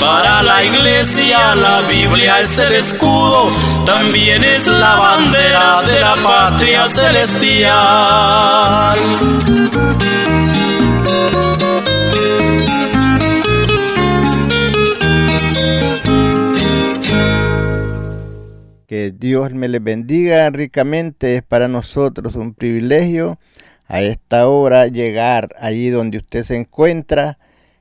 Para la iglesia la Biblia es el escudo, también es la bandera de la patria celestial. Que Dios me le bendiga ricamente. Es para nosotros un privilegio a esta hora llegar allí donde usted se encuentra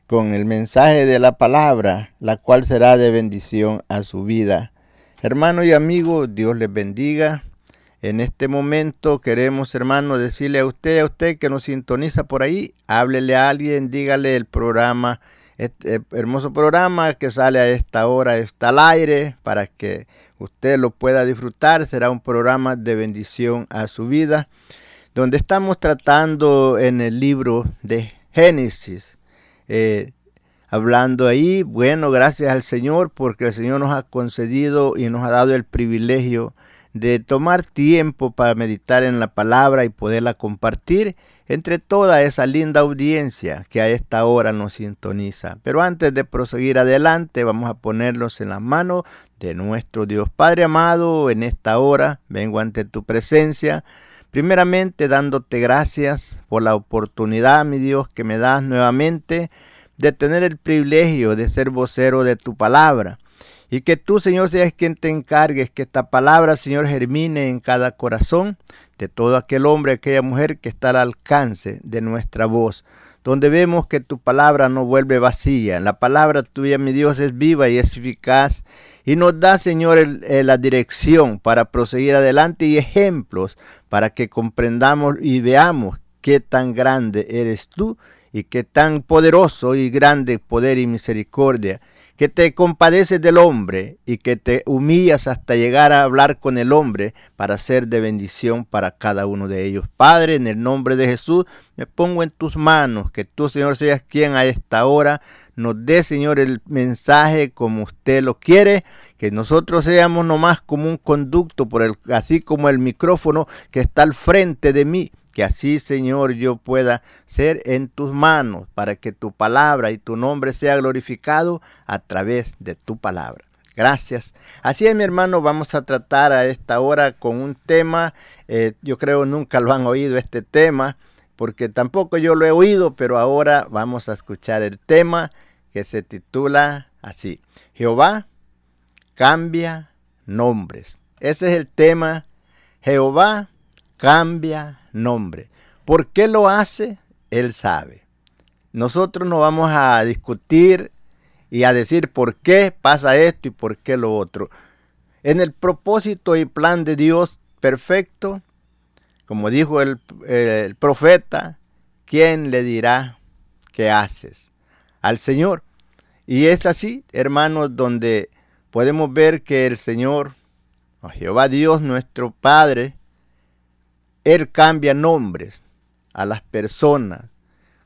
con el mensaje de la palabra, la cual será de bendición a su vida. Hermano y amigo, Dios les bendiga. En este momento queremos, hermano, decirle a usted, a usted que nos sintoniza por ahí, háblele a alguien, dígale el programa, este hermoso programa que sale a esta hora, está al aire, para que usted lo pueda disfrutar. Será un programa de bendición a su vida, donde estamos tratando en el libro de Génesis eh, hablando ahí. Bueno, gracias al Señor porque el Señor nos ha concedido y nos ha dado el privilegio de tomar tiempo para meditar en la palabra y poderla compartir entre toda esa linda audiencia que a esta hora nos sintoniza. Pero antes de proseguir adelante, vamos a ponerlos en las manos de nuestro Dios Padre amado. En esta hora vengo ante tu presencia. Primeramente dándote gracias por la oportunidad, mi Dios, que me das nuevamente de tener el privilegio de ser vocero de tu palabra. Y que tú, Señor, seas quien te encargues que esta palabra, Señor, germine en cada corazón de todo aquel hombre, aquella mujer que está al alcance de nuestra voz. Donde vemos que tu palabra no vuelve vacía. La palabra tuya, mi Dios, es viva y es eficaz y nos da, Señor, la dirección para proseguir adelante y ejemplos para que comprendamos y veamos qué tan grande eres tú y qué tan poderoso y grande poder y misericordia, que te compadeces del hombre y que te humillas hasta llegar a hablar con el hombre para ser de bendición para cada uno de ellos. Padre, en el nombre de Jesús, me pongo en tus manos, que tú, Señor, seas quien a esta hora nos dé, Señor, el mensaje como usted lo quiere, que nosotros seamos nomás como un conducto, por el, así como el micrófono que está al frente de mí, que así, Señor, yo pueda ser en tus manos, para que tu palabra y tu nombre sea glorificado a través de tu palabra. Gracias. Así es, mi hermano, vamos a tratar a esta hora con un tema, eh, yo creo nunca lo han oído este tema, porque tampoco yo lo he oído, pero ahora vamos a escuchar el tema que se titula así, Jehová cambia nombres. Ese es el tema, Jehová cambia nombre. ¿Por qué lo hace? Él sabe. Nosotros no vamos a discutir y a decir por qué pasa esto y por qué lo otro. En el propósito y plan de Dios perfecto, como dijo el, el profeta, ¿quién le dirá qué haces? Al Señor. Y es así, hermanos, donde podemos ver que el Señor, Jehová Dios, nuestro Padre, Él cambia nombres a las personas.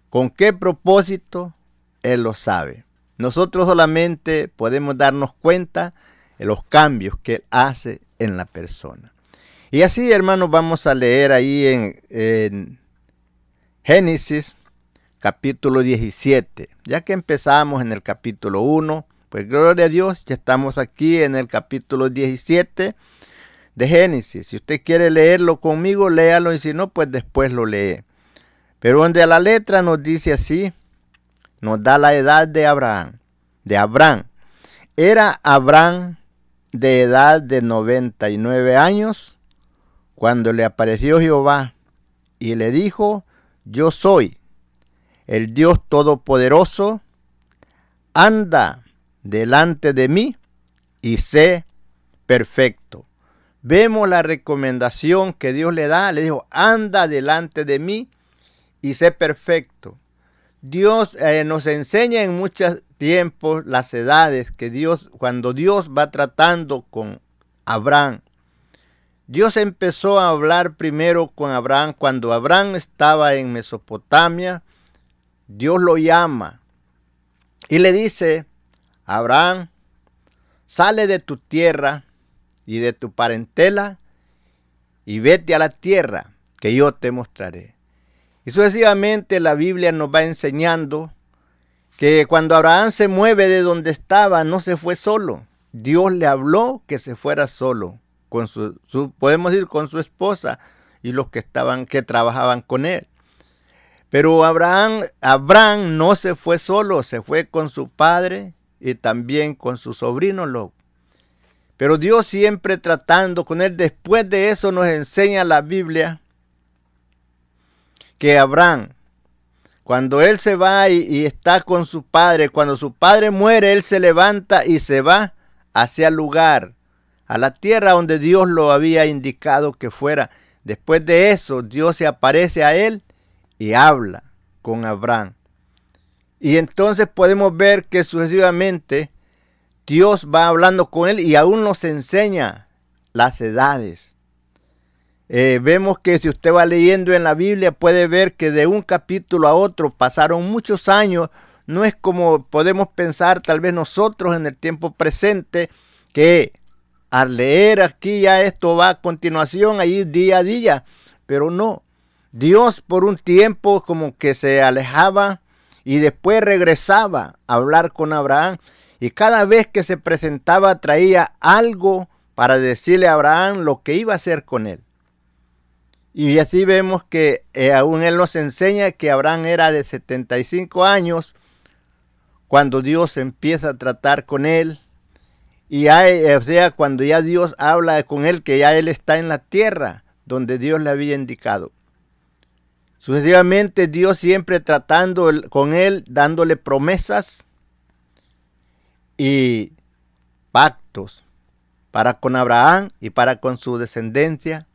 ¿Con qué propósito? Él lo sabe. Nosotros solamente podemos darnos cuenta de los cambios que Él hace en la persona. Y así, hermanos, vamos a leer ahí en, en Génesis capítulo 17. Ya que empezamos en el capítulo 1, pues gloria a Dios, ya estamos aquí en el capítulo 17 de Génesis. Si usted quiere leerlo conmigo, léalo y si no, pues después lo lee. Pero donde la letra nos dice así, nos da la edad de Abraham. De Abraham. Era Abraham de edad de 99 años cuando le apareció Jehová y le dijo, yo soy el Dios Todopoderoso, anda delante de mí y sé perfecto. Vemos la recomendación que Dios le da, le dijo, anda delante de mí y sé perfecto. Dios eh, nos enseña en muchos tiempos las edades que Dios, cuando Dios va tratando con Abraham, Dios empezó a hablar primero con Abraham cuando Abraham estaba en Mesopotamia. Dios lo llama y le dice, Abraham, sale de tu tierra y de tu parentela y vete a la tierra que yo te mostraré. Y sucesivamente la Biblia nos va enseñando que cuando Abraham se mueve de donde estaba, no se fue solo. Dios le habló que se fuera solo, con su, podemos decir con su esposa y los que estaban, que trabajaban con él. Pero Abraham, Abraham no se fue solo, se fue con su padre y también con su sobrino Lot. Pero Dios siempre tratando con él. Después de eso nos enseña la Biblia que Abraham, cuando él se va y, está con su padre, cuando su padre muere, él se levanta y se va hacia el lugar, a la tierra donde Dios lo había indicado que fuera. Después de eso, Dios se aparece a él y habla con Abraham. Y entonces podemos ver que sucesivamente Dios va hablando con él y aún nos enseña las edades. Eh, vemos que si usted va leyendo en la Biblia puede ver que de un capítulo a otro pasaron muchos años. No es como podemos pensar tal vez nosotros en el tiempo presente que al leer aquí ya esto va a continuación ahí día a día. Pero no, Dios por un tiempo como que se alejaba y después regresaba a hablar con Abraham y cada vez que se presentaba traía algo para decirle a Abraham lo que iba a hacer con él. Y así vemos que eh, aún él nos enseña que Abraham era de 75 años cuando Dios empieza a tratar con él. Y o sea, cuando ya Dios habla con él, que ya él está en la tierra donde Dios le había indicado. Sucesivamente Dios siempre tratando con él, dándole promesas y pactos para con Abraham y para con su descendencia.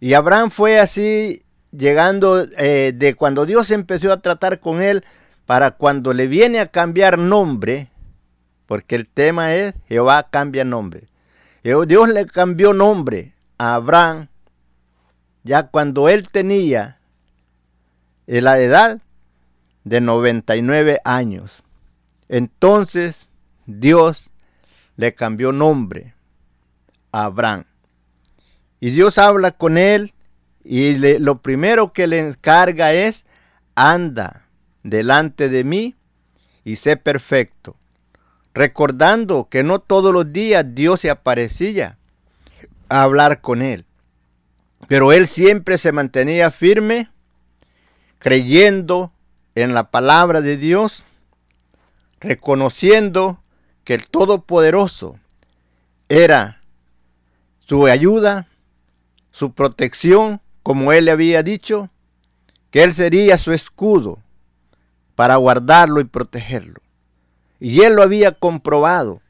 Y Abraham fue así llegando eh, de cuando Dios empezó a tratar con él para cuando le viene a cambiar nombre, porque el tema es Jehová cambia nombre. Dios le cambió nombre a Abraham ya cuando él tenía la edad de 99 años. Entonces Dios le cambió nombre a Abraham. Y Dios habla con él y lo primero que le encarga es, anda delante de mí y sé perfecto. Recordando que no todos los días Dios se aparecía a hablar con él. Pero él siempre se mantenía firme, creyendo en la palabra de Dios, reconociendo que el Todopoderoso era su ayuda, su protección, como él le había dicho, que él sería su escudo para guardarlo y protegerlo. Y él lo había comprobado,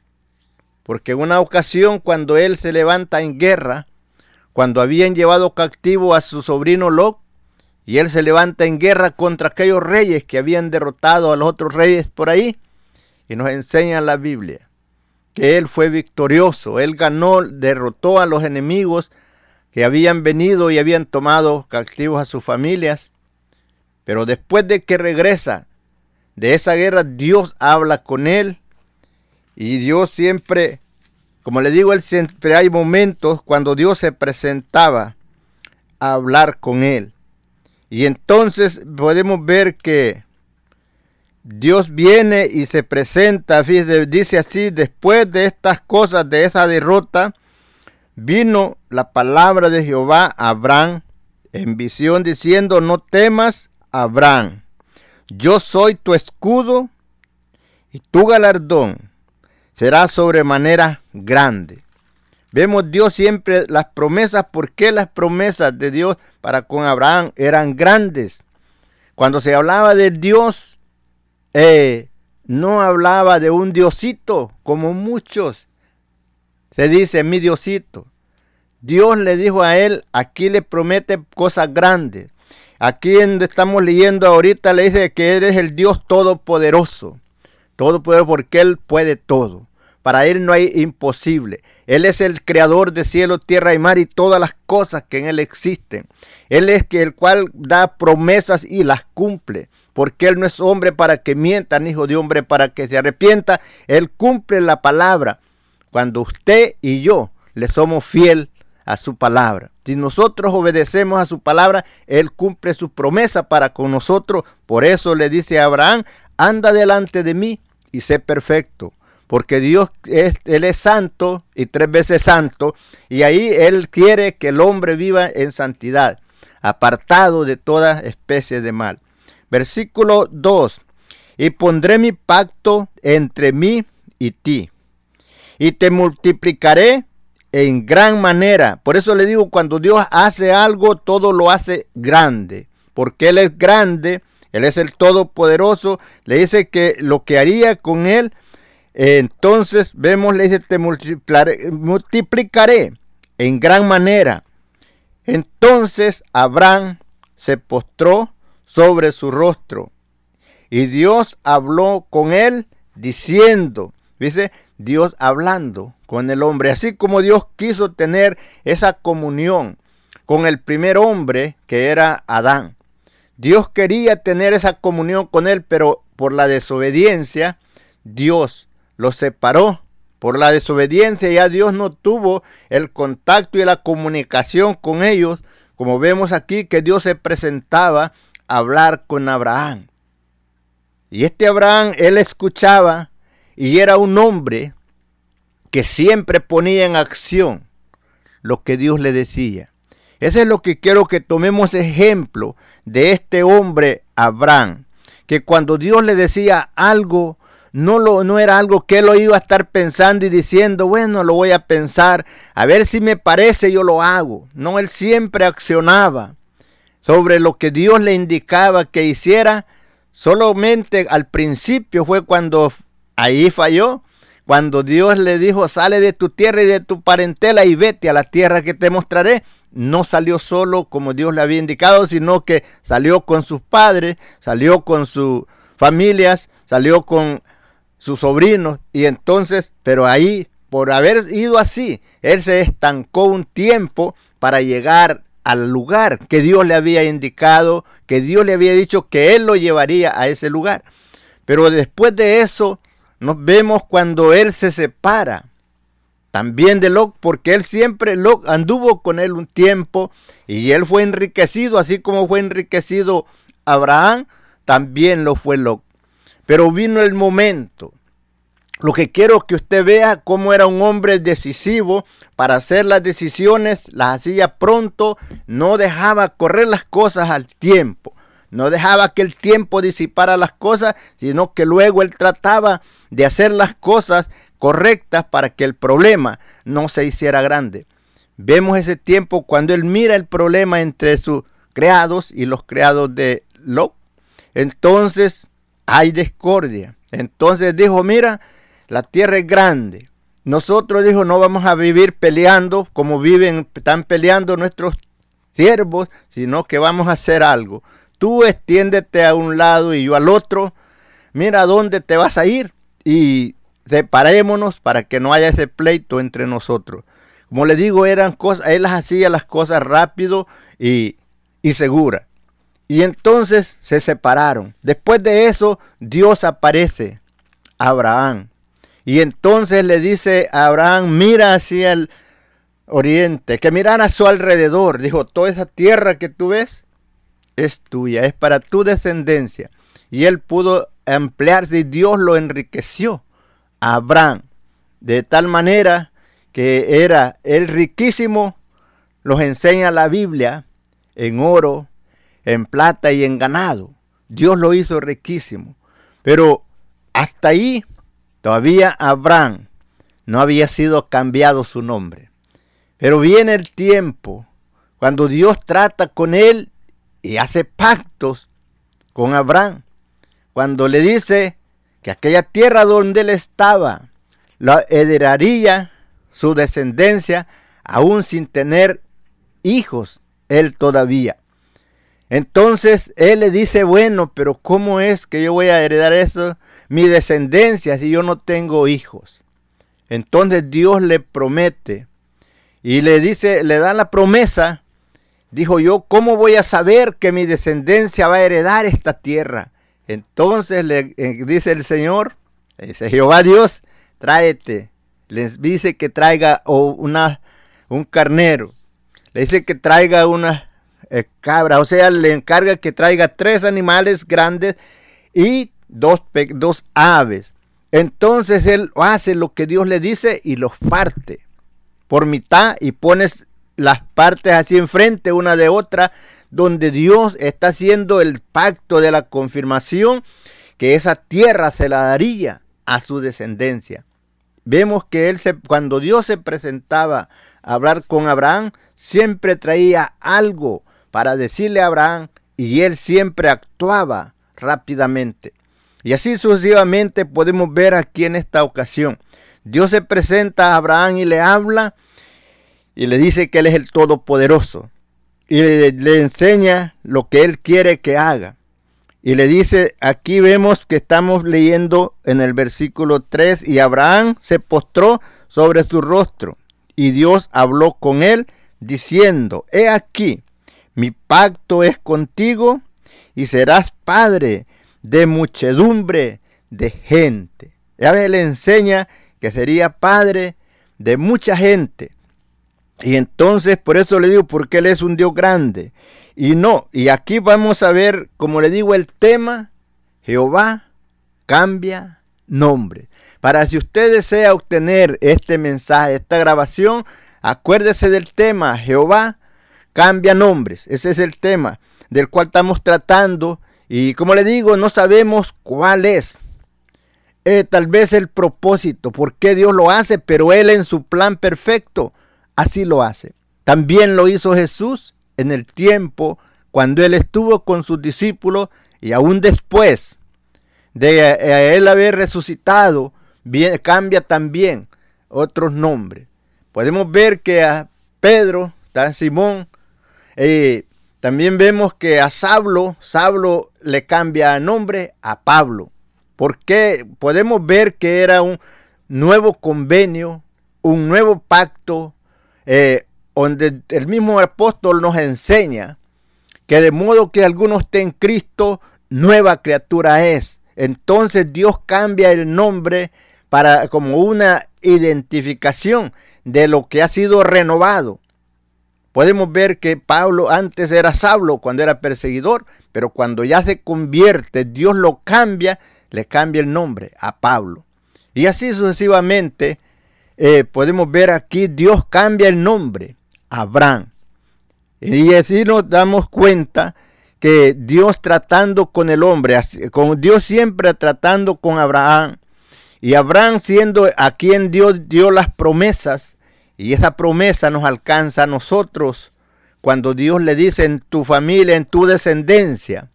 porque en una ocasión cuando él se levanta en guerra, cuando habían llevado cautivo a su sobrino Lot, y él se levanta en guerra contra aquellos reyes que habían derrotado a los otros reyes por ahí, y nos enseña la Biblia que él fue victorioso, él ganó, derrotó a los enemigos que habían venido y habían tomado cautivos a sus familias, pero después de que regresa de esa guerra, Dios habla con él y Dios siempre Como le digo, él siempre hay momentos cuando Dios se presentaba a hablar con él. Y entonces podemos ver que Dios viene y se presenta, dice así, después de estas cosas, de esa derrota, vino la palabra de Jehová a Abraham en visión diciendo, no temas, Abraham, yo soy tu escudo y tu galardón será sobremanera grande. Vemos Dios siempre las promesas, porque las promesas de Dios para con Abraham eran grandes. Cuando se hablaba de Dios, eh, no hablaba de un diosito como muchos. Se dice mi diosito. Dios le dijo a él, aquí le promete cosas grandes. Aquí donde estamos leyendo ahorita le dice que eres el Dios todopoderoso. Todopoderoso porque Él puede todo. Para Él no hay imposible. Él es el creador de cielo, tierra y mar y todas las cosas que en Él existen. Él es el cual da promesas y las cumple. Porque Él no es hombre para que mienta, ni hijo de hombre para que se arrepienta. Él cumple la palabra. Cuando usted y yo le somos fiel a su palabra. Si nosotros obedecemos a su palabra, Él cumple su promesa para con nosotros. Por eso le dice a Abraham, anda delante de mí y sé perfecto. Porque Dios es, Él es santo y tres veces santo. Y ahí Él quiere que el hombre viva en santidad, apartado de toda especie de mal. Versículo 2. Y pondré mi pacto entre mí y ti. Y te multiplicaré en gran manera. Por eso le digo, cuando Dios hace algo, todo lo hace grande. Porque Él es grande, Él es el Todopoderoso. Le dice que lo que haría con Él, entonces vemos, le dice, te multiplicaré, en gran manera. Entonces Abraham se postró sobre su rostro. Y Dios habló con él diciendo, dice, Dios hablando con el hombre, así como Dios quiso tener esa comunión con el primer hombre que era Adán. Dios quería tener esa comunión con él, pero por la desobediencia Dios lo separó. Por la desobediencia ya Dios no tuvo el contacto y la comunicación con ellos, como vemos aquí que Dios se presentaba a hablar con Abraham. Y este Abraham, él escuchaba y era un hombre que siempre ponía en acción lo que Dios le decía. Eso es lo que quiero que tomemos ejemplo de este hombre Abraham, que cuando Dios le decía algo, no, lo, no era algo que lo iba a estar pensando y diciendo, bueno, lo voy a pensar, a ver si me parece, yo lo hago. No, él siempre accionaba sobre lo que Dios le indicaba que hiciera. Solamente al principio fue cuando ahí falló, cuando Dios le dijo, sale de tu tierra y de tu parentela y vete a la tierra que te mostraré, no salió solo como Dios le había indicado, sino que salió con sus padres, salió con sus familias, salió con sus sobrinos. Y entonces, pero ahí, por haber ido así, él se estancó un tiempo para llegar al lugar que Dios le había indicado, que Dios le había dicho que él lo llevaría a ese lugar. Pero después de eso, nos vemos cuando él se separa también de Lot, porque él siempre anduvo con él un tiempo y él fue enriquecido, así como fue enriquecido Abraham, también lo fue Lot. Pero vino el momento. Lo que quiero que usted vea cómo era un hombre decisivo para hacer las decisiones, las hacía pronto, no dejaba correr las cosas al tiempo. No dejaba que el tiempo disipara las cosas, sino que luego él trataba de hacer las cosas correctas para que el problema no se hiciera grande. Vemos ese tiempo cuando él mira el problema entre sus creados y los creados de Lot. Entonces hay discordia. Entonces dijo, mira, la tierra es grande. Nosotros dijo, no vamos a vivir peleando como viven, están peleando nuestros siervos, sino que vamos a hacer algo. Tú extiéndete a un lado y yo al otro. Mira dónde te vas a ir y separémonos para que no haya ese pleito entre nosotros. Como le digo, eran cosas, él hacía las cosas rápido y, y segura. Y entonces se separaron. Después de eso, Dios aparece a Abraham Y entonces le dice a Abraham, mira hacia el oriente, que miran a su alrededor. Dijo, toda esa tierra que tú ves es tuya, es para tu descendencia. Y él pudo ampliarse y Dios lo enriqueció a Abraham de tal manera que era el riquísimo, los enseña la Biblia, en oro, en plata y en ganado. Dios lo hizo riquísimo. Pero hasta ahí todavía Abraham no había sido cambiado su nombre. Pero viene el tiempo cuando Dios trata con él y hace pactos con Abraham. Cuando le dice que aquella tierra donde él estaba la heredaría su descendencia aún sin tener hijos él todavía. Entonces él le dice, bueno, pero ¿cómo es que yo voy a heredar eso? Mi descendencia si yo no tengo hijos. Entonces Dios le promete y le dice, le da la promesa. Dijo yo, ¿cómo voy a saber que mi descendencia va a heredar esta tierra? Entonces le eh, dice el Señor, dice Jehová Dios, tráete. Les dice que traiga una, un carnero. Le dice que traiga una eh. O sea, le encarga que traiga tres animales grandes y dos, dos aves. Entonces él hace lo que Dios le dice y los parte por mitad y pones las partes así enfrente una de otra, donde Dios está haciendo el pacto de la confirmación que esa tierra se la daría a su descendencia. Vemos que él cuando Dios se presentaba a hablar con Abraham, siempre traía algo para decirle a Abraham y él siempre actuaba rápidamente. Y así sucesivamente podemos ver aquí en esta ocasión. Dios se presenta a Abraham y le habla y le dice que Él es el Todopoderoso. Y le, enseña lo que Él quiere que haga. Y le dice, aquí vemos que estamos leyendo en el versículo 3, y Abraham se postró sobre su rostro. Y Dios habló con él diciendo, he aquí, mi pacto es contigo y serás padre de muchedumbre de gente. Ya le enseña que sería padre de mucha gente. Y entonces por eso le digo, porque Él es un Dios grande. Y no, y aquí vamos a ver, como le digo, el tema, Jehová cambia nombre. Para si usted desea obtener este mensaje, esta grabación, acuérdese del tema, Jehová cambia nombres. Ese es el tema del cual estamos tratando. Y como le digo, no sabemos cuál es. Eh, tal vez el propósito, por qué Dios lo hace, pero Él en su plan perfecto así lo hace. También lo hizo Jesús en el tiempo cuando Él estuvo con sus discípulos y aún después de eh, Él haber resucitado, bien, cambia también otros nombres. Podemos ver que a Pedro, a Simón, eh, también vemos que a Sablo, Sablo le cambia nombre a Pablo. Porque podemos ver que era un nuevo convenio, un nuevo pacto, eh, donde el mismo apóstol nos enseña que de modo que alguno esté en Cristo, nueva criatura es. Entonces Dios cambia el nombre para como una identificación de lo que ha sido renovado. Podemos ver que Pablo antes era Saulo cuando era perseguidor, pero cuando ya se convierte, Dios lo cambia le cambia el nombre a Pablo. Y así sucesivamente eh, podemos ver aquí, Dios cambia el nombre Abraham. Y así nos damos cuenta que Dios tratando con el hombre, con Dios siempre tratando con Abraham, y Abraham siendo a quien Dios dio las promesas, y esa promesa nos alcanza a nosotros cuando Dios le dice en tu familia, en tu descendencia,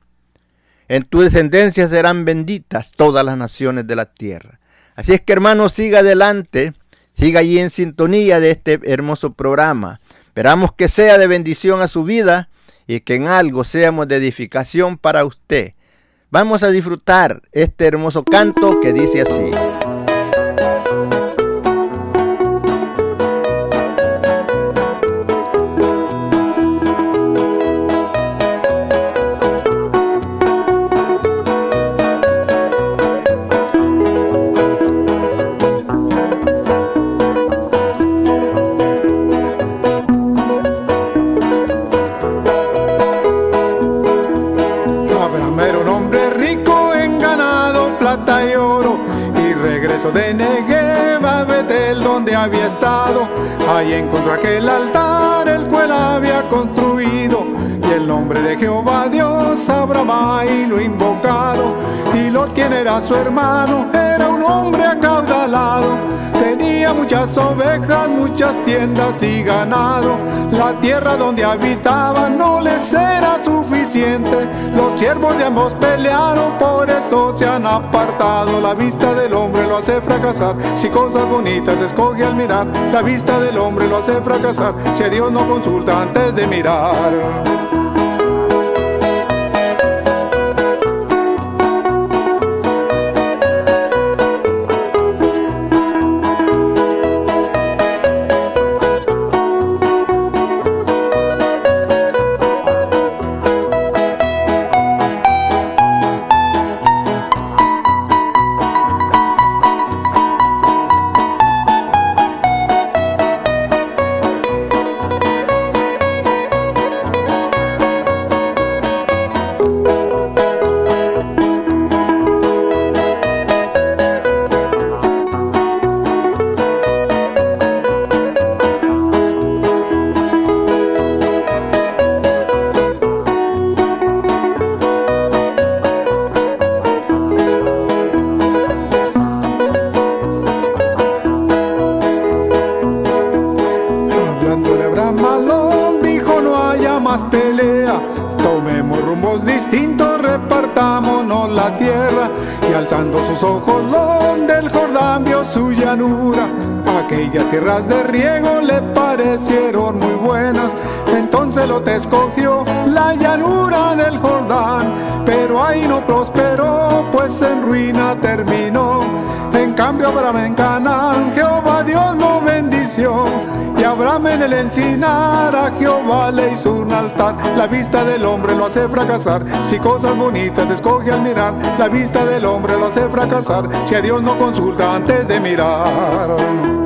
en tu descendencia serán benditas todas las naciones de la tierra. Así es que hermano, siga adelante, siga allí en sintonía de este hermoso programa. Esperamos que sea de bendición a su vida y que en algo seamos de edificación para usted. Vamos a disfrutar este hermoso canto que dice así. Tierra donde habitaba no les era suficiente. Los siervos de ambos pelearon, por eso se han apartado. La vista del hombre lo hace fracasar. Si cosas bonitas escoge al mirar, la vista del hombre lo hace fracasar. Si a Dios no consulta antes de mirar. Ojos donde el Jordán vio su llanura. Aquellas tierras de riego le parecieron muy buenas, entonces lo te escogió la llanura del Jordán, pero ahí no prosperó, pues en ruina terminó. En cambio Abraham en Canaán, Jehová Dios lo bendició y Abraham en el encinar a Jehová le hizo un altar. La vista del hombre lo hace fracasar. Si cosas bonitas escoge al mirar, la vista del hombre lo hace fracasar. Si a Dios no consulta antes de mirar.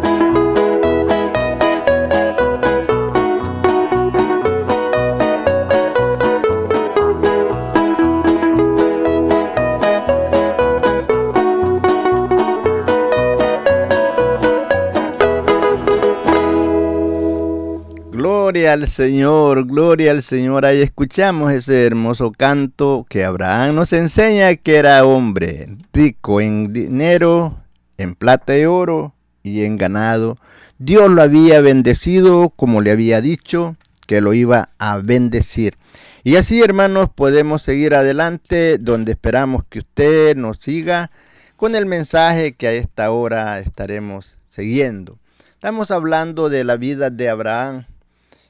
Gloria al Señor, gloria al Señor. Ahí escuchamos ese hermoso canto que Abraham nos enseña que era hombre, rico en dinero, en plata y oro y en ganado. Dios lo había bendecido como le había dicho que lo iba a bendecir. Y así, hermanos, podemos seguir adelante donde esperamos que usted nos siga con el mensaje que a esta hora estaremos siguiendo. Estamos hablando de la vida de Abraham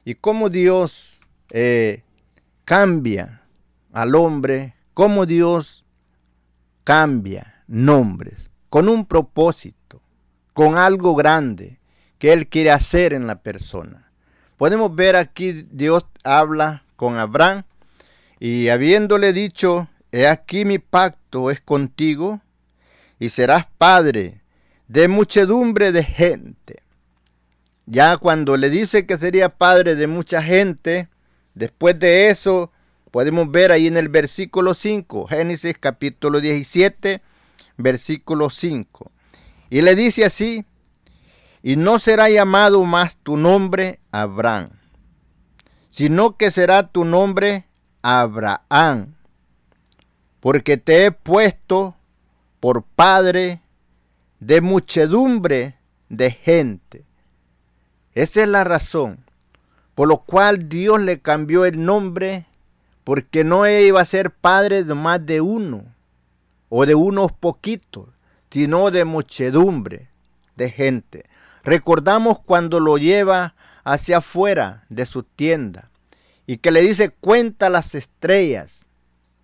y cómo Dios eh, cambia al hombre, cómo Dios cambia nombres con un propósito, con algo grande que Él quiere hacer en la persona. Podemos ver aquí Dios habla con Abraham y habiéndole dicho, he aquí mi pacto es contigo y serás padre de muchedumbre de gente. Ya cuando le dice que sería padre de mucha gente, después de eso podemos ver ahí en el versículo 5, Génesis capítulo 17, versículo 5. Y le dice así, y no será llamado más tu nombre Abraham, sino que será tu nombre Abraham, porque te he puesto por padre de muchedumbre de gente. Esa es la razón por lo cual Dios le cambió el nombre, porque no iba a ser padre de más de uno, o de unos poquitos, sino de muchedumbre de gente. Recordamos cuando lo lleva hacia afuera de su tienda y que le dice, cuenta las estrellas.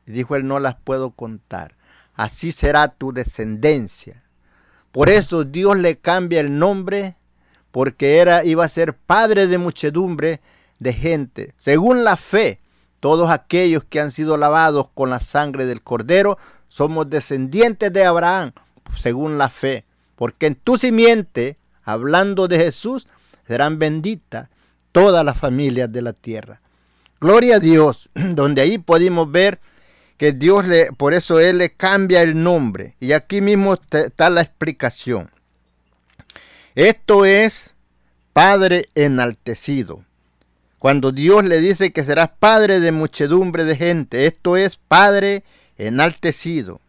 Dijo él, no las puedo contar. Así será tu descendencia. Por eso Dios le cambia el nombre porque era, iba a ser padre de muchedumbre de gente. Según la fe, todos aquellos que han sido lavados con la sangre del cordero somos descendientes de Abraham, según la fe. Porque en tu simiente, hablando de Jesús, serán benditas todas las familias de la tierra. Gloria a Dios, donde ahí podemos ver que Dios le, por eso Él le cambia el nombre. Y aquí mismo está la explicación. Esto es Padre enaltecido. Cuando Dios le dice que serás Padre de muchedumbre de gente, esto es Padre enaltecido.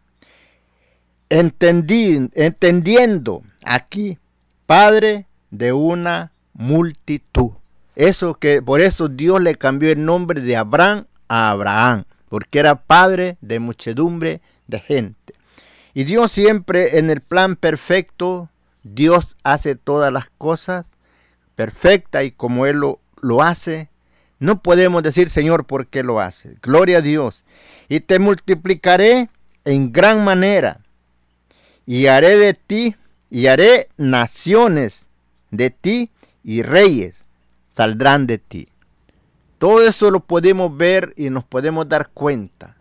entendiendo aquí, Padre de una multitud. Eso que por eso Dios le cambió el nombre de Abraham a Abraham, porque era padre de muchedumbre de gente. Y Dios siempre en el plan perfecto, Dios hace todas las cosas perfecta y como Él lo, lo hace, no podemos decir Señor por qué lo hace. Gloria a Dios. Y te multiplicaré en gran manera y haré de ti y haré naciones de ti y reyes saldrán de ti. Todo eso lo podemos ver y nos podemos dar cuenta.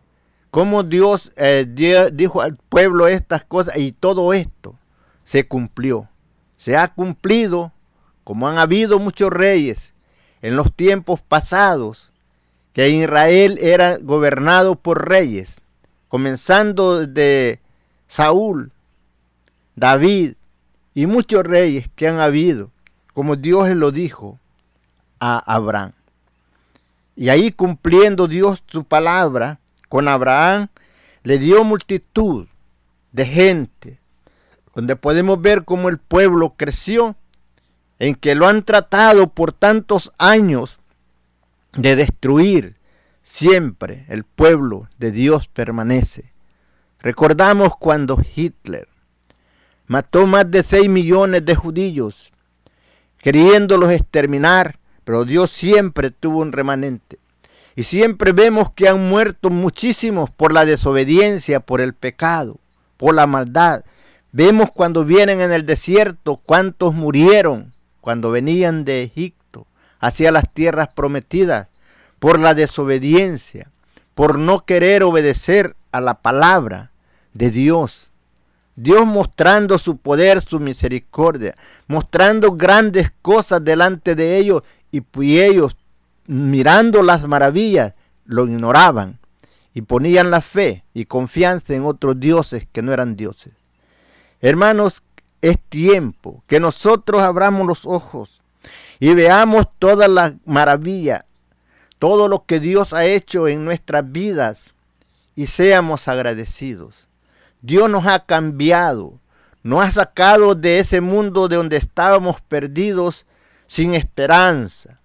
Cómo Dios eh, dijo al pueblo estas cosas y todo esto se cumplió. Se ha cumplido como han habido muchos reyes en los tiempos pasados, que Israel era gobernado por reyes, comenzando de Saúl, David y muchos reyes que han habido, como Dios lo dijo a Abraham. Y ahí cumpliendo Dios su palabra con Abraham, le dio multitud de gente, donde podemos ver cómo el pueblo creció, en que lo han tratado por tantos años de destruir, siempre el pueblo de Dios permanece. Recordamos cuando Hitler mató más de 6 millones de judíos, queriéndolos exterminar, pero Dios siempre tuvo un remanente. Y siempre vemos que han muerto muchísimos por la desobediencia, por el pecado, por la maldad. Vemos cuando vienen en el desierto cuántos murieron cuando venían de Egipto hacia las tierras prometidas por la desobediencia, por no querer obedecer a la palabra de Dios. Dios mostrando su poder, su misericordia, mostrando grandes cosas delante de ellos y ellos mirando las maravillas lo ignoraban y ponían la fe y confianza en otros dioses que no eran dioses. Hermanos, es tiempo que nosotros abramos los ojos y veamos toda la maravilla, todo lo que Dios ha hecho en nuestras vidas y seamos agradecidos. Dios nos ha cambiado, nos ha sacado de ese mundo de donde estábamos perdidos sin esperanza.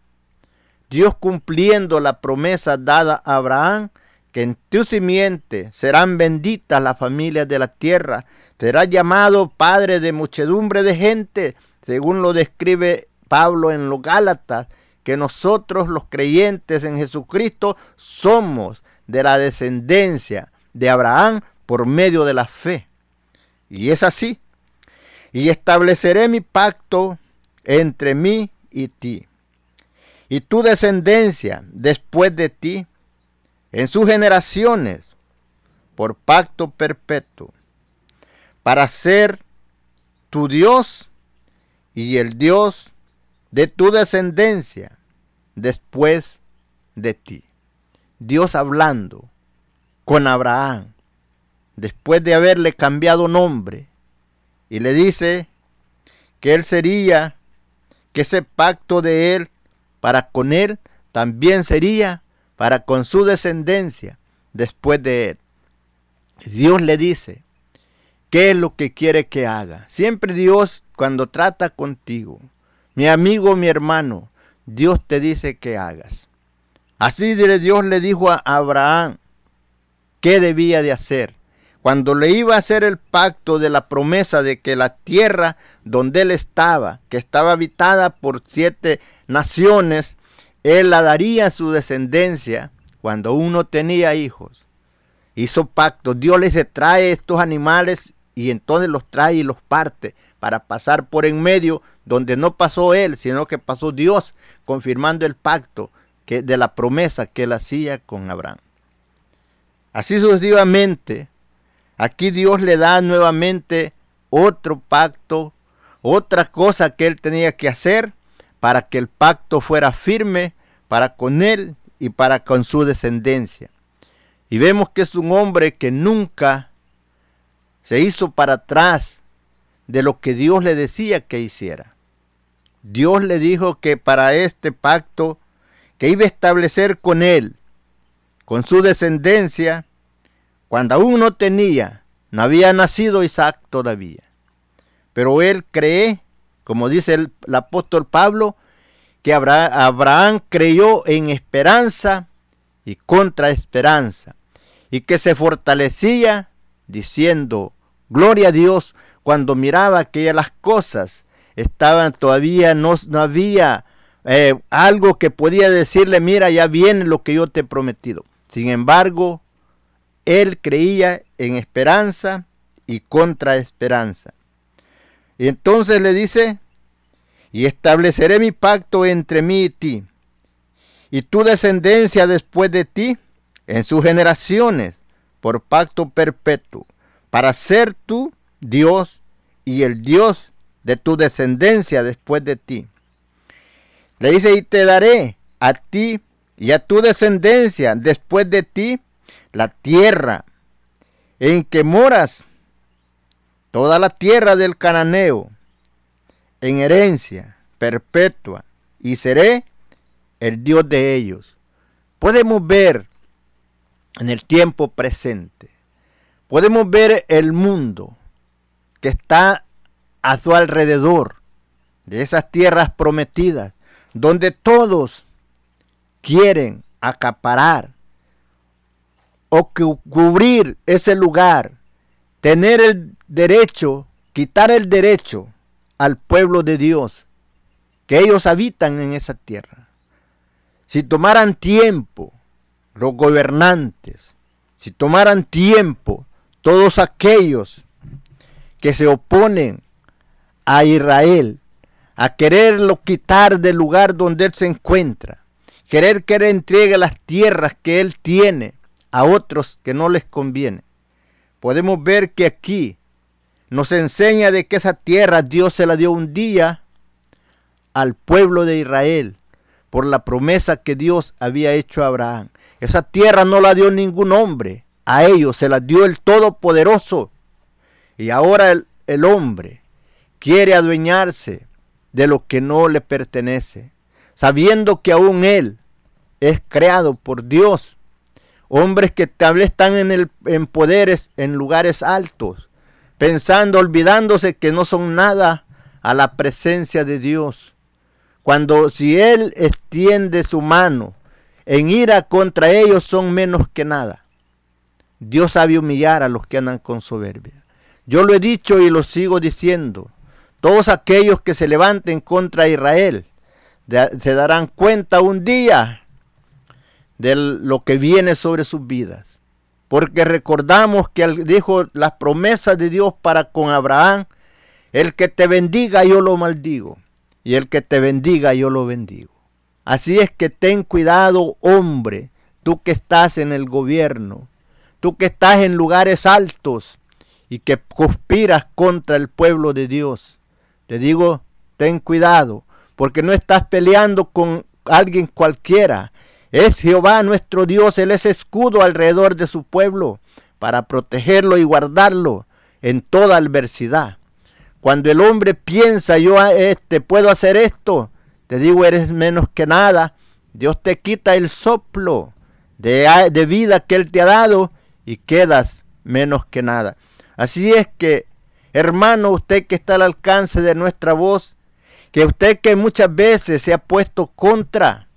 Dios cumpliendo la promesa dada a Abraham, que en tu simiente serán benditas las familias de la tierra, será llamado Padre de muchedumbre de gente, según lo describe Pablo en los Gálatas, que nosotros los creyentes en Jesucristo somos de la descendencia de Abraham por medio de la fe. Y es así. Y estableceré mi pacto entre mí y ti, y tu descendencia después de ti, en sus generaciones, por pacto perpetuo, para ser tu Dios y el Dios de tu descendencia después de ti. Dios hablando con Abraham, después de haberle cambiado nombre, y le dice que él sería que ese pacto de él para con él también sería para con su descendencia después de él. Dios le dice, ¿qué es lo que quiere que haga? Siempre Dios cuando trata contigo, mi amigo, mi hermano, Dios te dice que hagas. Así Dios le dijo a Abraham qué debía de hacer cuando le iba a hacer el pacto de la promesa de que la tierra donde él estaba, que estaba habitada por siete naciones, él la daría a su descendencia cuando uno tenía hijos. Hizo pacto, Dios les trae estos animales y entonces los trae y los parte para pasar por en medio donde no pasó él, sino que pasó Dios, confirmando el pacto que, de la promesa que él hacía con Abraham. Así sucesivamente, Aquí Dios le da nuevamente otro pacto, otra cosa que él tenía que hacer para que el pacto fuera firme para con él y para con su descendencia. Y vemos que es un hombre que nunca se hizo para atrás de lo que Dios le decía que hiciera. Dios le dijo que para este pacto que iba a establecer con él, con su descendencia, cuando aún no tenía, no había nacido Isaac todavía. Pero él cree, como dice el, apóstol Pablo, que Abraham creyó en esperanza y contra esperanza, y que se fortalecía diciendo, gloria a Dios, cuando miraba que las cosas estaban todavía, no, no había eh, algo que podía decirle, mira, ya viene lo que yo te he prometido. Sin embargo, él creía en esperanza y contra esperanza. Y entonces le dice, y estableceré mi pacto entre mí y ti, y tu descendencia después de ti, en sus generaciones, por pacto perpetuo, para ser tú Dios y el Dios de tu descendencia después de ti. Le dice, y te daré a ti y a tu descendencia después de ti la tierra en que moras, toda la tierra del cananeo, en herencia perpetua, y seré el Dios de ellos. Podemos ver en el tiempo presente, podemos ver el mundo que está a su alrededor, de esas tierras prometidas, donde todos quieren acaparar o cubrir ese lugar, tener el derecho, quitar el derecho al pueblo de Dios, que ellos habitan en esa tierra. Si tomaran tiempo los gobernantes, si tomaran tiempo todos aquellos que se oponen a Israel, a quererlo quitar del lugar donde él se encuentra, querer que él entregue las tierras que él tiene a otros que no les conviene. Podemos ver que aquí nos enseña de que esa tierra Dios se la dio un día al pueblo de Israel por la promesa que Dios había hecho a Abraham. Esa tierra no la dio ningún hombre, a ellos se la dio el Todopoderoso. Y ahora el, hombre quiere adueñarse de lo que no le pertenece, sabiendo que aún él es creado por Dios. Hombres que tal están en, el, en poderes, en lugares altos, pensando, olvidándose que no son nada a la presencia de Dios. Cuando si Él extiende su mano en ira contra ellos son menos que nada. Dios sabe humillar a los que andan con soberbia. Yo lo he dicho y lo sigo diciendo. Todos aquellos que se levanten contra Israel se darán cuenta un día de lo que viene sobre sus vidas. Porque recordamos que dijo las promesas de Dios para con Abraham, el que te bendiga yo lo maldigo, y el que te bendiga yo lo bendigo. Así es que ten cuidado, hombre, tú que estás en el gobierno, tú que estás en lugares altos y que conspiras contra el pueblo de Dios. Te digo, ten cuidado, porque no estás peleando con alguien cualquiera. Es Jehová nuestro Dios, Él es escudo alrededor de su pueblo para protegerlo y guardarlo en toda adversidad. Cuando el hombre piensa, yo este, puedo hacer esto, te digo, eres menos que nada. Dios te quita el soplo de, de vida que Él te ha dado y quedas menos que nada. Así es que, hermano, usted que está al alcance de nuestra voz, que usted que muchas veces se ha puesto contra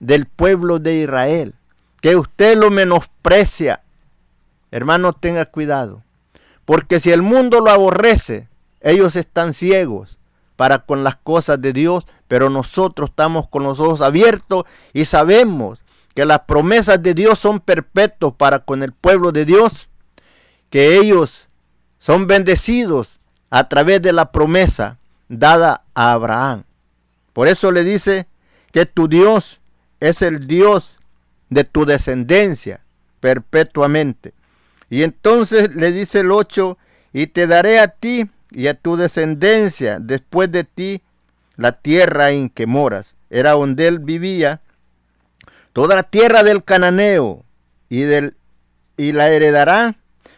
del pueblo de Israel, que usted lo menosprecia, hermano, tenga cuidado. Porque si el mundo lo aborrece, ellos están ciegos para con las cosas de Dios, pero nosotros estamos con los ojos abiertos y sabemos que las promesas de Dios son perpetuas para con el pueblo de Dios, que ellos son bendecidos a través de la promesa dada a Abraham. Por eso le dice que tu Dios es el Dios de tu descendencia perpetuamente. Y entonces le dice el 8, y te daré a ti y a tu descendencia después de ti la tierra en que moras. Era donde él vivía. Toda la tierra del cananeo y, del, y la heredará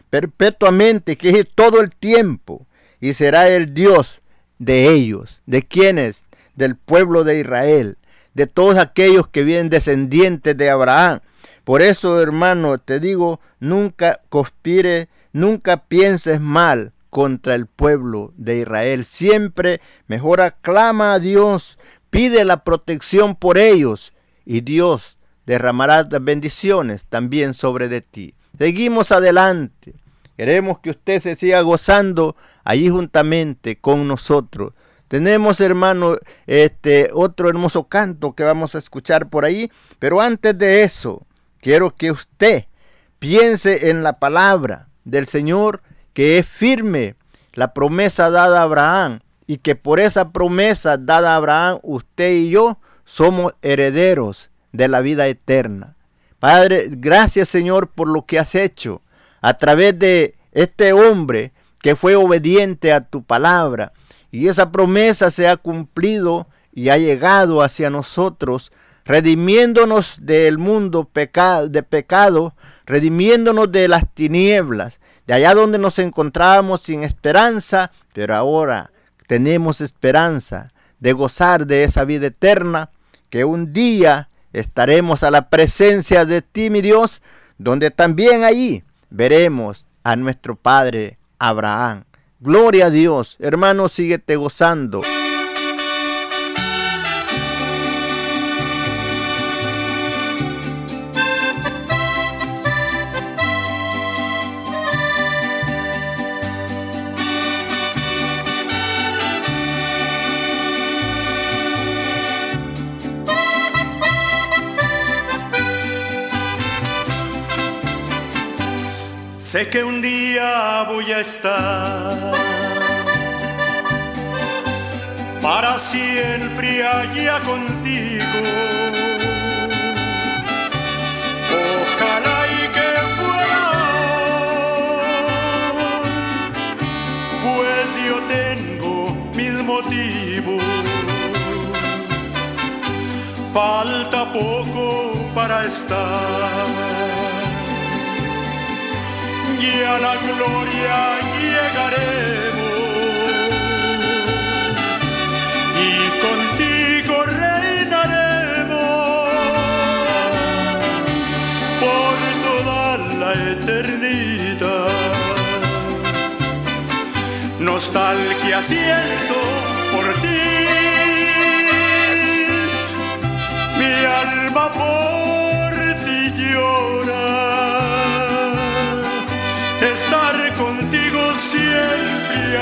perpetuamente, que es todo el tiempo y será el Dios de ellos. ¿De quiénes? Del pueblo de Israel, de todos aquellos que vienen descendientes de Abraham. Por eso, hermano, te digo, nunca conspire, nunca pienses mal contra el pueblo de Israel. Siempre mejor aclama a Dios, pide la protección por ellos y Dios derramará bendiciones también sobre de ti. Seguimos adelante. Queremos que usted se siga gozando allí juntamente con nosotros. Tenemos, hermano, este otro hermoso canto que vamos a escuchar por ahí, pero antes de eso, quiero que usted piense en la palabra del Señor que es firme, la promesa dada a Abraham, y que por esa promesa dada a Abraham, usted y yo somos herederos de la vida eterna. Padre, gracias Señor por lo que has hecho a través de este hombre que fue obediente a tu palabra. Y esa promesa se ha cumplido y ha llegado hacia nosotros, redimiéndonos del mundo de pecado, redimiéndonos de las tinieblas, de allá donde nos encontrábamos sin esperanza, pero ahora tenemos esperanza de gozar de esa vida eterna, que un día estaremos a la presencia de ti, mi Dios, donde también allí veremos a nuestro Padre Abraham. Gloria a Dios, hermano, síguete gozando. Sé que un día voy a estar para siempre allá contigo. Ojalá y que pueda, pues yo tengo mis motivos. Falta poco para estar y a la gloria llegaremos. Y contigo reinaremos por toda la eternidad. Nostalgia siento por ti, mi alma por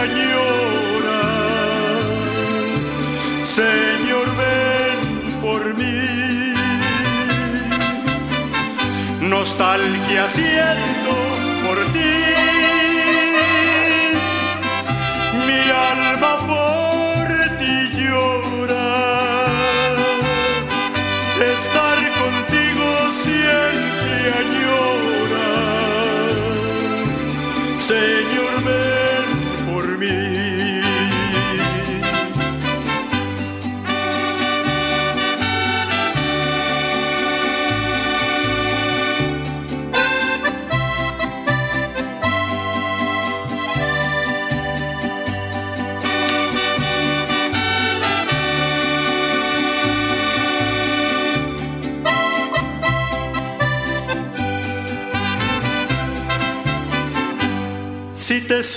siempre añora. Señor, ven por mí. Nostalgia siento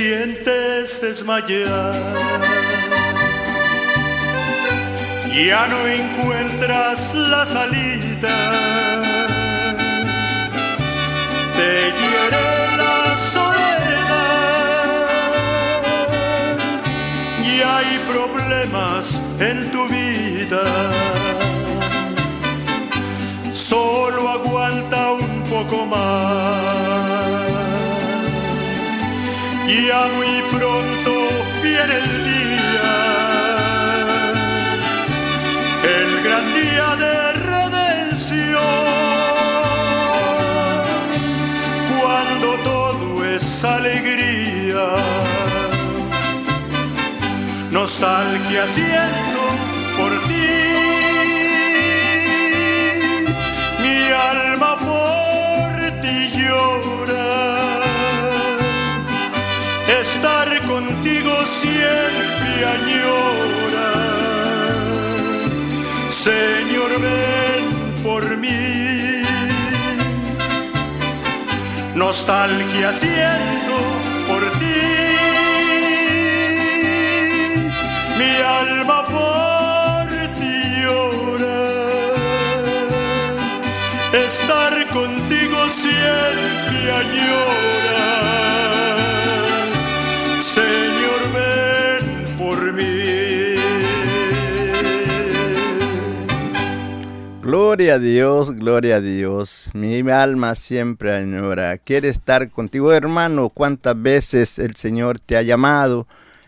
sientes desmayar. Ya no encuentras la salida. Te quiere la soledad. Y hay problemas en tu vida. Solo aguanta un poco más ya muy pronto viene el día, el gran día de redención, cuando todo es alegría, nostalgia siento Nostalgia siento por ti. Mi alma por ti llora. Estar contigo siempre añora. Señor, ven por mí. Gloria a Dios, gloria a Dios. Mi alma siempre añora. Quiere estar contigo, hermano. ¿Cuántas veces el Señor te ha llamado?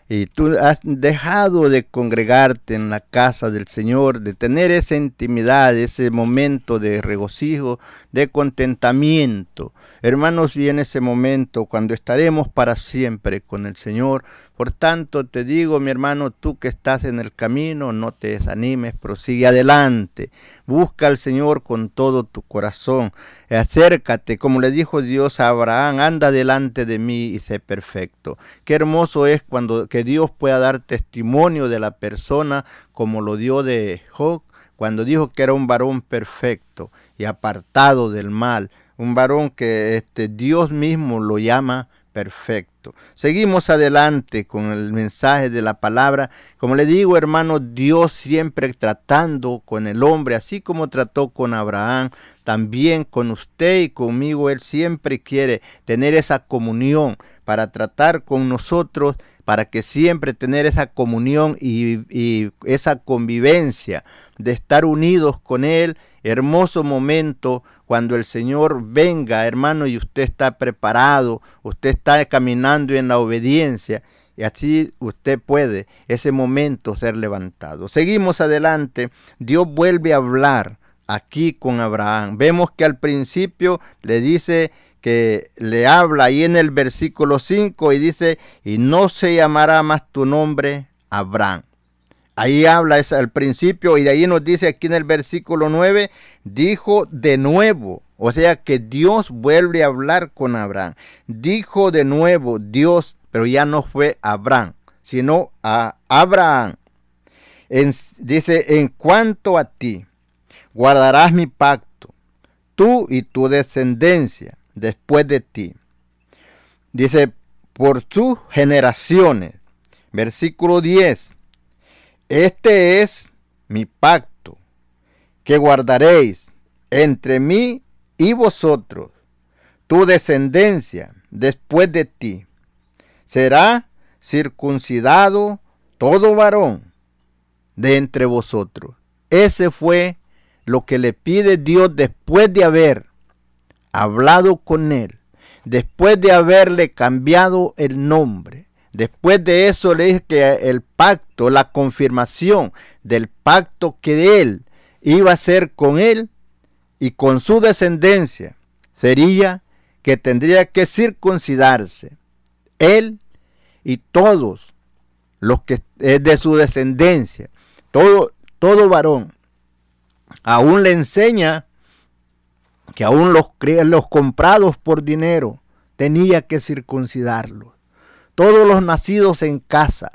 Y tú has dejado de congregarte en la casa del Señor, de tener esa intimidad, ese momento de regocijo, de contentamiento. Hermanos, viene ese momento cuando estaremos para siempre con el Señor. Por tanto, te digo, mi hermano, tú que estás en el camino, no te desanimes, prosigue adelante. Busca al Señor con todo tu corazón. Acércate, como le dijo Dios a Abraham, anda delante de mí y sé perfecto. Qué hermoso es cuando que Dios pueda dar testimonio de la persona como lo dio de Job, cuando dijo que era un varón perfecto apartado del mal, un varón que este Dios mismo lo llama perfecto. Seguimos adelante con el mensaje de la palabra. Como le digo, hermano, Dios siempre tratando con el hombre, así como trató con Abraham, también con usted y conmigo. Él siempre quiere tener esa comunión para tratar con nosotros, para que siempre tener esa comunión y esa convivencia de estar unidos con Él. Hermoso momento cuando el Señor venga, hermano, y usted está preparado, usted está caminando en la obediencia. Y así usted puede ese momento ser levantado. Seguimos adelante. Dios vuelve a hablar aquí con Abraham. Vemos que al principio le dice que le habla ahí en el versículo 5 y dice, y no se llamará más tu nombre Abraham. Ahí habla es al principio y de ahí nos dice aquí en el versículo 9, dijo de nuevo, o sea que Dios vuelve a hablar con Abraham. Dijo de nuevo Dios, pero ya no fue Abraham, sino a Abraham. Dice, en cuanto a ti, guardarás mi pacto, tú y tu descendencia después de ti. Dice, por tus generaciones. Versículo 10. Este es mi pacto que guardaréis entre mí y vosotros, tu descendencia después de ti. Será circuncidado todo varón de entre vosotros. Ese fue lo que le pide Dios después de haber hablado con él, después de haberle cambiado el nombre. Después de eso le dije que el pacto, la confirmación del pacto que él iba a hacer con él y con su descendencia sería que tendría que circuncidarse. Él y todos los que es de su descendencia, todo, todo varón, aún le enseña que aún los, los comprados por dinero tenía que circuncidarlos. Todos los nacidos en casa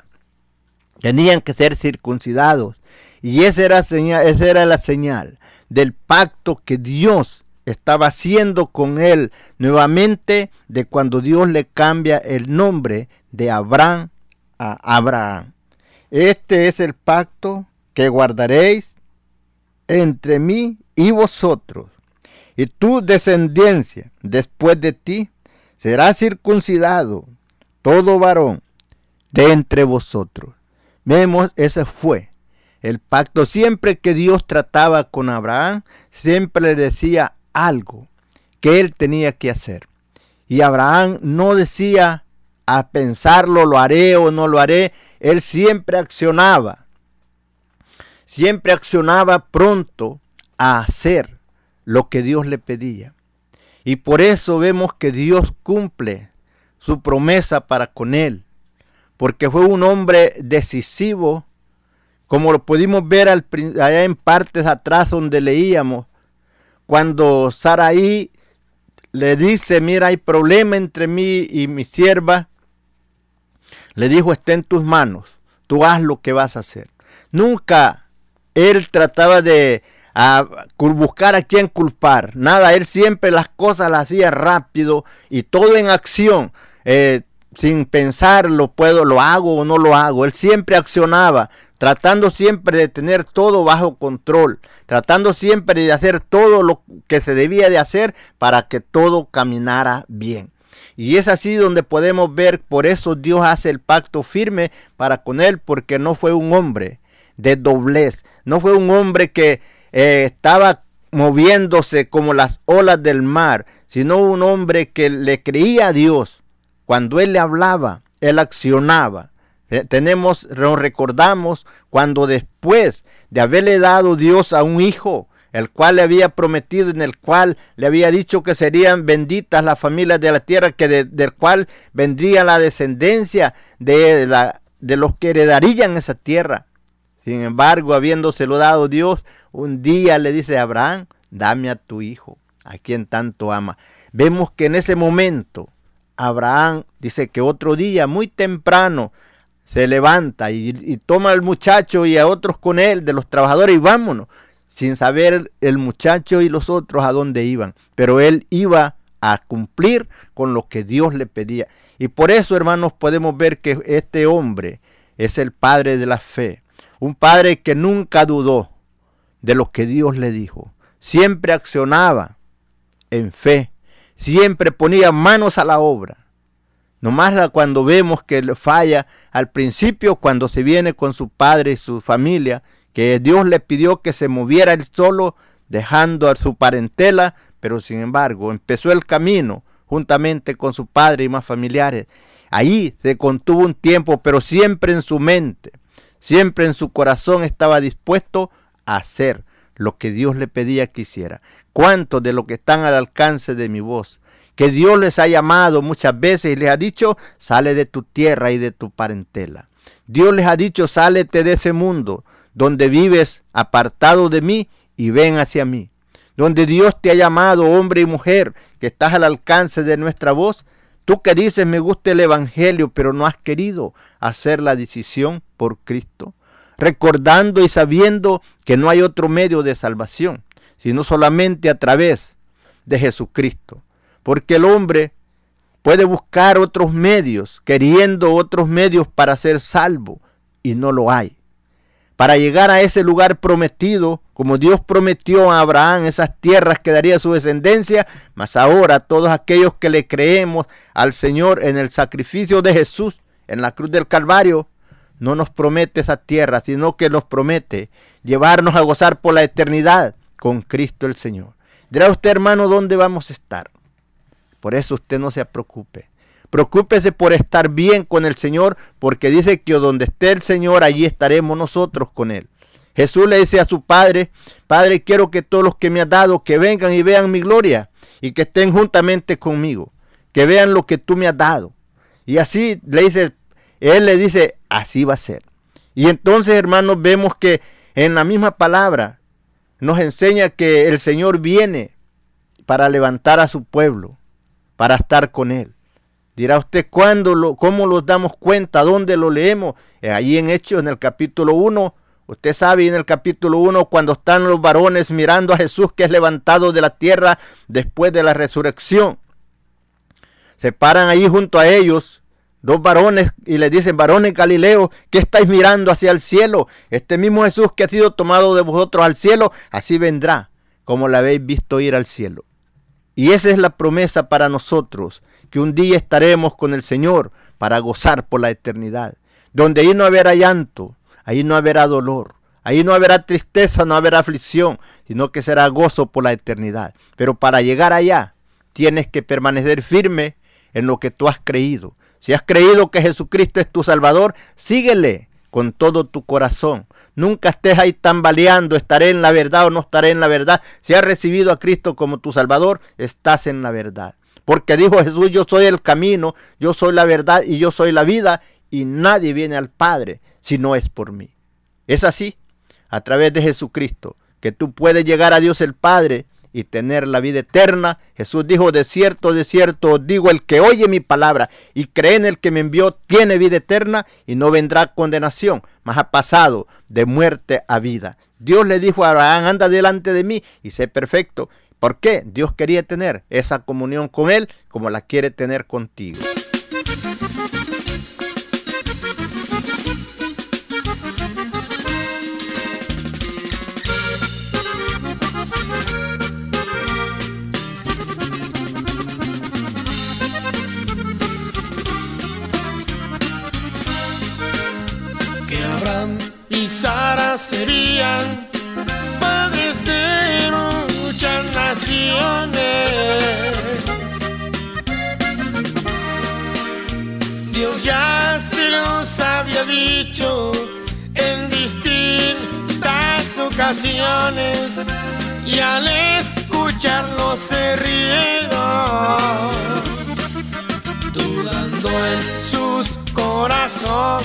tenían que ser circuncidados. Y esa era, esa era la señal del pacto que Dios estaba haciendo con él nuevamente de cuando Dios le cambia el nombre de Abraham a Abraham. Este es el pacto que guardaréis entre mí y vosotros, y tu descendencia después de ti será circuncidado todo varón de entre vosotros. Vemos, ese fue el pacto. Siempre que Dios trataba con Abraham, siempre le decía algo que él tenía que hacer. Y Abraham no decía a pensarlo, lo haré o no lo haré. Él siempre accionaba. Siempre accionaba pronto a hacer lo que Dios le pedía. Y por eso vemos que Dios cumple su promesa para con él, porque fue un hombre decisivo, como lo pudimos ver allá en partes atrás donde leíamos, cuando Saraí le dice, mira, hay problema entre mí y mi sierva, le dijo, está en tus manos, tú haz lo que vas a hacer. Nunca él trataba de buscar a quién culpar. Nada, él siempre las cosas las hacía rápido y todo en acción. Eh, sin pensar lo puedo, lo hago o no lo hago. Él siempre accionaba, tratando siempre de tener todo bajo control, tratando siempre de hacer todo lo que se debía de hacer para que todo caminara bien. Y es así donde podemos ver, por eso Dios hace el pacto firme para con él, porque no fue un hombre de doblez, no fue un hombre que eh, estaba moviéndose como las olas del mar, sino un hombre que le creía a Dios. Cuando él le hablaba, él accionaba. Eh, tenemos, recordamos cuando después de haberle dado Dios a un hijo, el cual le había prometido, en el cual le había dicho que serían benditas las familias de la tierra, que del cual vendría la descendencia de, la, de los que heredarían esa tierra. Sin embargo, habiéndoselo dado Dios, un día le dice a Abraham, dame a tu hijo, a quien tanto ama. Vemos que en ese momento, Abraham dice que otro día, muy temprano, se levanta y, toma al muchacho y a otros con él, de los trabajadores, y vámonos sin saber el muchacho y los otros a dónde iban. Pero él iba a cumplir con lo que Dios le pedía. Y por eso, hermanos, podemos ver que este hombre es el padre de la fe. Un padre que nunca dudó de lo que Dios le dijo. Siempre accionaba en fe. Siempre ponía manos a la obra. Nomás cuando vemos que falla al principio, cuando se viene con su padre y su familia, que Dios le pidió que se moviera él solo, dejando a su parentela, pero sin embargo empezó el camino juntamente con su padre y más familiares. Ahí se contuvo un tiempo, pero siempre en su mente, siempre en su corazón estaba dispuesto a hacer lo que Dios le pedía que hiciera. ¿Cuántos de los que están al alcance de mi voz? Que Dios les ha llamado muchas veces y les ha dicho, sale de tu tierra y de tu parentela. Dios les ha dicho, sálete de ese mundo, donde vives apartado de mí y ven hacia mí. Donde Dios te ha llamado, hombre y mujer, que estás al alcance de nuestra voz. Tú que dices, me gusta el Evangelio, pero no has querido hacer la decisión por Cristo. Recordando y sabiendo que no hay otro medio de salvación, sino solamente a través de Jesucristo. Porque el hombre puede buscar otros medios, queriendo otros medios para ser salvo, y no lo hay para llegar a ese lugar prometido, como Dios prometió a Abraham, esas tierras que daría su descendencia, mas ahora todos aquellos que le creemos al Señor en el sacrificio de Jesús, en la cruz del Calvario, no nos promete esa tierra, sino que nos promete llevarnos a gozar por la eternidad con Cristo el Señor. Dirá usted, hermano, ¿dónde vamos a estar? Por eso usted no se preocupe. Preocúpese por estar bien con el Señor, porque dice que donde esté el Señor, allí estaremos nosotros con Él. Jesús le dice a su Padre, Padre, quiero que todos los que me has dado, que vengan y vean mi gloria, y que estén juntamente conmigo, que vean lo que tú me has dado. Y así le dice, Él le dice, así va a ser. Y entonces, hermanos, vemos que en la misma palabra nos enseña que el Señor viene para levantar a su pueblo, para estar con Él. Dirá usted, ¿cuándo lo, ¿cómo nos damos cuenta? ¿Dónde lo leemos? Eh, ahí en Hechos, en el capítulo 1. Usted sabe en el capítulo 1 cuando están los varones mirando a Jesús que es levantado de la tierra después de la resurrección. Se paran ahí junto a ellos dos varones y le dicen, varones Galileo, ¿qué estáis mirando hacia el cielo? Este mismo Jesús que ha sido tomado de vosotros al cielo, así vendrá, como la habéis visto ir al cielo. Y esa es la promesa para nosotros, que un día estaremos con el Señor para gozar por la eternidad, donde ahí no habrá llanto, ahí no habrá dolor, ahí no habrá tristeza, no habrá aflicción, sino que será gozo por la eternidad. Pero para llegar allá, tienes que permanecer firme en lo que tú has creído. Si has creído que Jesucristo es tu Salvador, síguele con todo tu corazón. Nunca estés ahí tambaleando, estaré en la verdad o no estaré en la verdad. Si has recibido a Cristo como tu Salvador, estás en la verdad. Porque dijo Jesús, yo soy el camino, yo soy la verdad y yo soy la vida, y nadie viene al Padre si no es por mí. Es así, a través de Jesucristo, que tú puedes llegar a Dios el Padre y tener la vida eterna. Jesús dijo, de cierto, de cierto, os digo, el que oye mi palabra y cree en el que me envió, tiene vida eterna y no vendrá condenación, mas ha pasado de muerte a vida. Dios le dijo a Abraham, anda delante de mí y sé perfecto. ¿Por qué? Dios quería tener esa comunión con él como la quiere tener contigo. Serían padres de muchas naciones. Dios ya se los había dicho en distintas ocasiones y al escucharlo se rieron, dudando en sus corazones.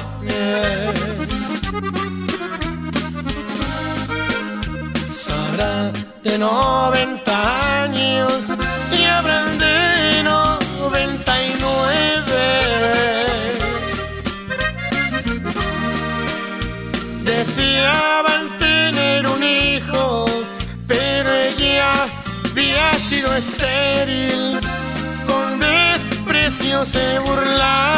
De 90 años y Abraham de 99. Deseaban tener un hijo, pero ella había sido estéril, con desprecio se burlaba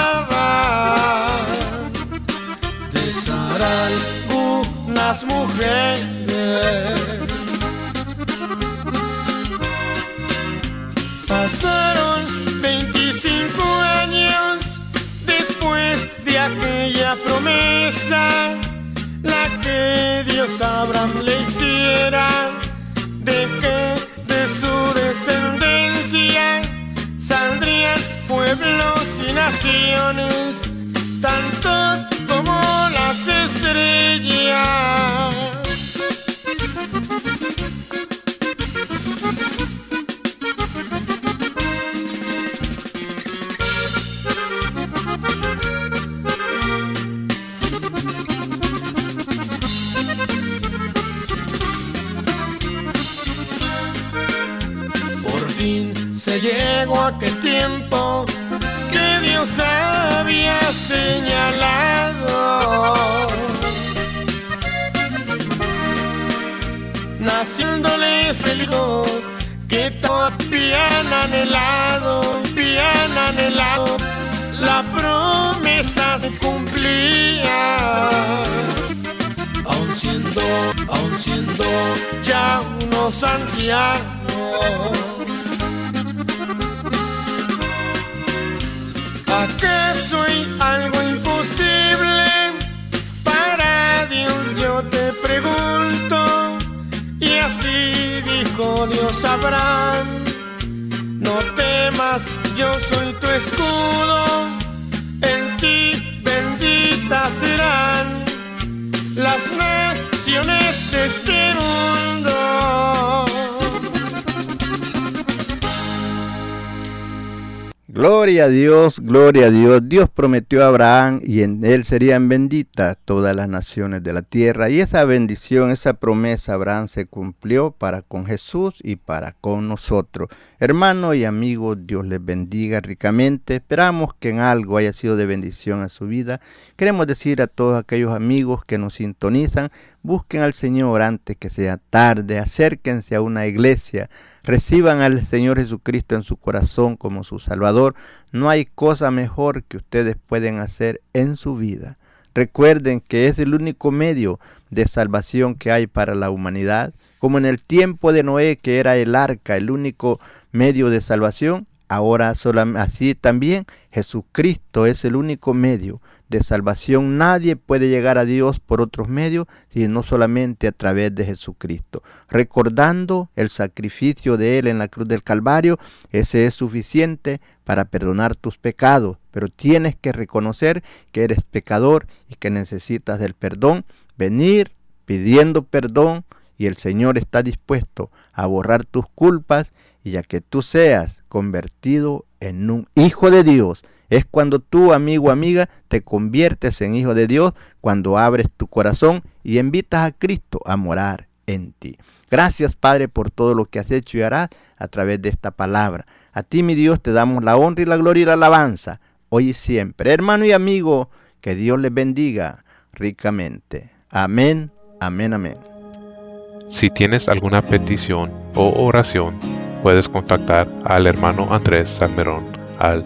algunas mujeres. Pasaron 25 años después de aquella promesa, la que Dios Abraham le hiciera, de que de su descendencia saldrían pueblos y naciones, tantos como las estrellas. Llegó aquel tiempo Dios había señalado. Naciéndoles el hijo que todavía han anhelado, bien anhelado, la promesa se cumplía. Aun siendo, aun siendo ya unos ancianos Dios? Yo te pregunto. Y así dijo Dios Abraham, no temas, yo soy tu escudo, en ti benditas serán las naciones de este mundo. Gloria a Dios, gloria a Dios. Dios prometió a Abraham y en él serían benditas todas las naciones de la tierra. Y esa bendición, esa promesa, Abraham se cumplió para con Jesús y para con nosotros. Hermano y amigo, Dios les bendiga ricamente. Esperamos que en algo haya sido de bendición a su vida. Queremos decir a todos aquellos amigos que nos sintonizan, busquen al Señor antes que sea tarde, acérquense a una iglesia Reciban al Señor Jesucristo en su corazón como su Salvador. No hay cosa mejor que ustedes pueden hacer en su vida. Recuerden que es el único medio de salvación que hay para la humanidad. Como en el tiempo de Noé, que era el arca, el único medio de salvación, ahora así también Jesucristo es el único medio de salvación. Nadie puede llegar a Dios por otros medios, sino solamente a través de Jesucristo. Recordando el sacrificio de Él en la cruz del Calvario, ese es suficiente para perdonar tus pecados, pero tienes que reconocer que eres pecador y que necesitas del perdón, venir pidiendo perdón y el Señor está dispuesto a borrar tus culpas y a que tú seas convertido en un hijo de Dios es cuando tú, amigo, amiga, te conviertes en hijo de Dios, cuando abres tu corazón y invitas a Cristo a morar en ti. Gracias, Padre, por todo lo que has hecho y harás a través de esta palabra. A ti, mi Dios, te damos la honra y la gloria y la alabanza, hoy y siempre. Hermano y amigo, que Dios les bendiga ricamente. Amén, amén, amén. Si tienes alguna petición o oración, puedes contactar al hermano Andrés Salmerón al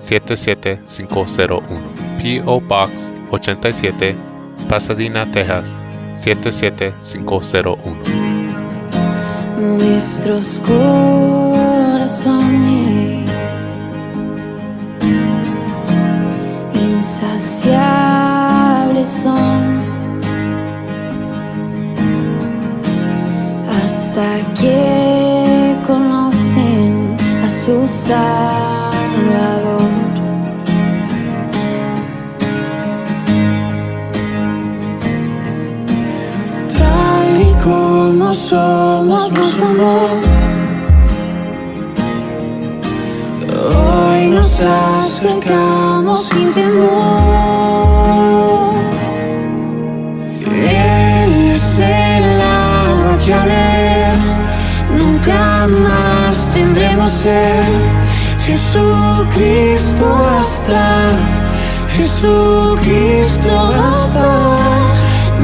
77501. P.O. Box 87, Pasadena, Texas 77501. Nuestros corazones insaciables son hasta que conocen a su Salvador. Como somos, nos amó. Hoy nos acercamos sin temor. Él es el agua que a ver nunca más tendremos sed. Jesucristo basta, Jesucristo basta